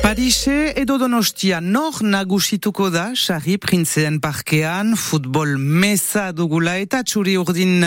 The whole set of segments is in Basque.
Parise edo Donostia nor nagusituko da Sarri Printzeen parkean? Futbol mesa dugula eta txuri urdin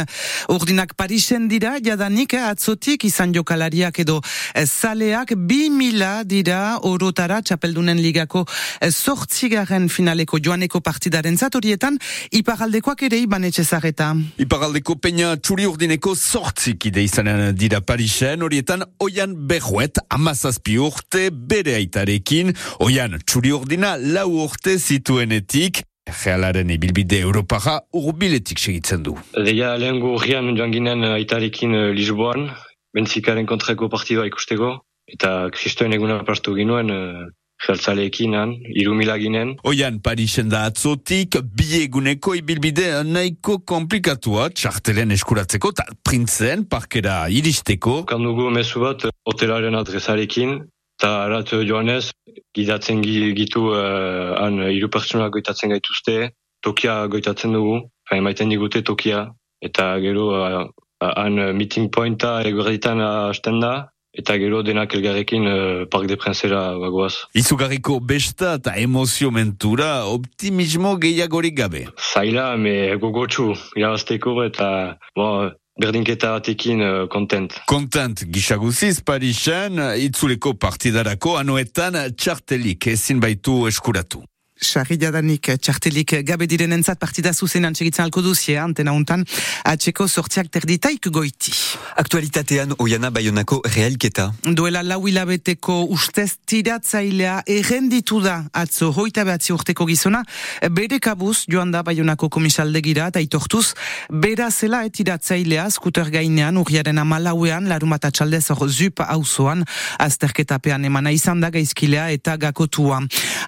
urdinak Parisen dira jadanik eh, atzotik izan jokalariak edo eh, zaleak. Bi mila dira orotara txapeldunen ligako eh, sortzigaren finaleko joaneko partidaren zatorietan iparaldekoak ere iban etxezareta. Iparaldeko peina txuri urdineko sortzik ide izanen dira Parisen. Horietan oian behuet amazazpi urte bere aita Arekin, oian, txuri ordina lau urte zituenetik, Realaren ibilbide Europara urbiletik segitzen du. Deia lehen gurrian joan ginen aitarekin eh, Lisboan, bentzikaren kontrako partidua ikusteko, eta kristoen eguna pastu ginuen uh, Jaltzaleekin, irumila ginen. Oian, Parisen da atzotik, bieguneko ibilbide nahiko komplikatua, txartelen eskuratzeko, eta printzen parkera iristeko. Kandugu mesu bat, hotelaren adresarekin, Eta arat joanez, gidatzen gitu uh, han iru pertsonak goitatzen gaituzte, tokia goitatzen dugu, fain maiten digute tokia, eta gero uh, han meeting pointa egorritan hasten da, eta gero denak elgarrekin uh, Park de Prenzera bagoaz. Izugarriko besta eta emozio mentura optimismo gehiagorik gabe. Zaila, me gogotxu, irabazteko eta bo, berdinketa batekin uh, kontent. Kontent, gisaguziz Parisen, itzuleko partidarako anuetan txartelik ezin baitu eskuratu. Sarri jadanik txartelik gabe direnentzat partida zuzenan txegitzen alko duzia, antena untan, atxeko sortziak terditaik goiti. Aktualitatean oiana baionako realketa. Duela lau hilabeteko ustez tiratzailea errenditu da atzo hoita behatzi urteko gizona, bere kabuz joan da baionako komisaldegira eta itortuz, bera zela etiratzailea skuter gainean urriaren amalauean larumata txaldez hor zup hauzoan, azterketapean emana izan da gaizkilea eta gakotua.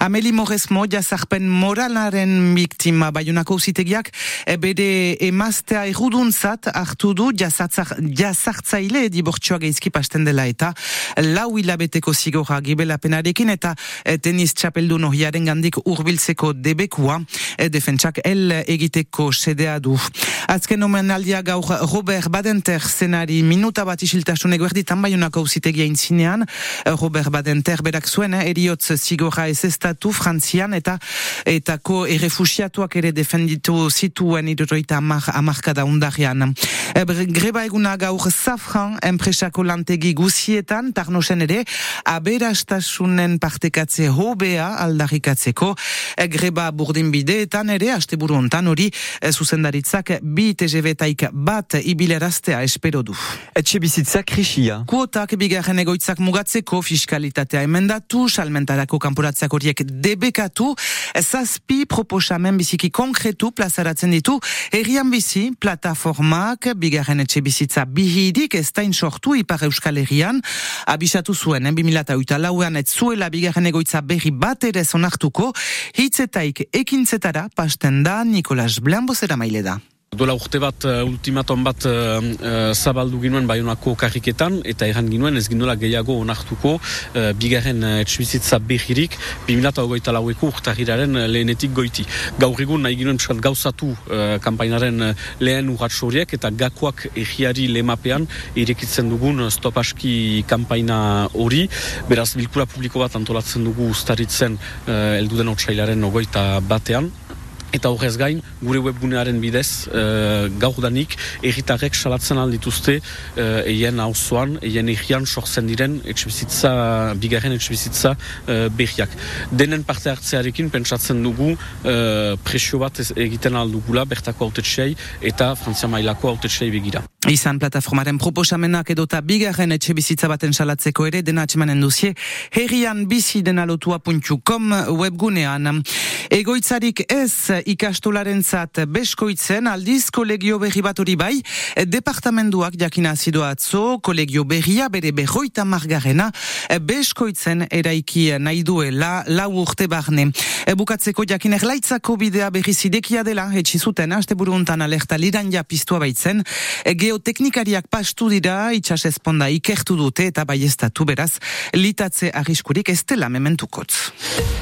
Ameli Moresmo, jazarpen moralaren biktima baiunako uzitegiak, e, bere emaztea eruduntzat hartu du jazartzaile dibortxoa geizki pasten dela eta lau hilabeteko zigorra gibelapenarekin eta e, tenis txapeldu nohiaren gandik urbiltzeko debekua e, defentsak el egiteko sedea du. Azken omen aldia gaur Robert Badenter zenari minuta bat isiltasun eguerditan baiunako uzitegia intzinean Robert Badenter berak zuen eriotz zigorra ez estatu frantzian eta etako errefusiatuak ere defenditu zituen iruroita amar, amarkada undarian. E, greba eguna gaur zafran enpresako lantegi guzietan, tarnosen ere, aberastasunen partekatze hobea aldarikatzeko, e, greba burdin bideetan ere, aste buru ontan hori, e, zuzendaritzak bi TGV-taik bat ibileraztea espero du. Etxe bizitza krisia. Kuotak bigarren egoitzak mugatzeko fiskalitatea emendatu, salmentarako kanporatzeak horiek debekatu, zazpi proposamen biziki konkretu plazaratzen ditu, herrian bizi, plataformak, bigarren etxe bizitza bihidik, ez tain sortu ipar euskal herrian, abisatu zuen, en 2008 lauean ez zuela bigarren egoitza berri bat ere zonartuko, hitzetaik ekintzetara, pasten da, Nikolas Blambozera maile da. Dola urte bat, uh, ultimaton bat uh, zabaldu ginuen baionako karriketan, eta erran ginuen ez ginduela gehiago onartuko uh, bigarren uh, etxibizitza behirik, 2008 laueko urtahiraren lehenetik goiti. Gaur egun nahi ginuen piskat gauzatu uh, kampainaren lehen horiek, eta gakoak egiari lemapean irekitzen dugun stopaski kampaina hori. Beraz, bilkura publiko bat antolatzen dugu ustaritzen uh, elduden otxailaren ogoita batean, Eta horrez gain, gure webgunearen bidez, uh, gaur danik, erritarrek salatzen aldituzte uh, eien hauzoan, eien egian sortzen diren etxibizitza, bigarren etxibizitza uh, behiak. Denen parte hartzearekin pentsatzen dugu uh, presio bat egiten aldugula bertako autetxei eta Frantzia mailako autetxei begira. Izan plataformaren proposamenak edota bigarren etxe bizitza baten salatzeko ere dena atxemanen duzie herrian bizi dena lotua puntxukom webgunean. Egoitzarik ez ikastolaren zat beskoitzen aldiz kolegio berri bat hori bai departamenduak jakina azido atzo kolegio berria bere berroita margarena beskoitzen eraiki nahi duela lau urte barne. Bukatzeko jakin erlaitzako bidea berri zidekia dela etxizuten haste buruntan alerta liran japistua baitzen geoteknikariak pastu dira itxas esponda ikertu dute eta baiestatu beraz litatze arriskurik ez dela mementukotz.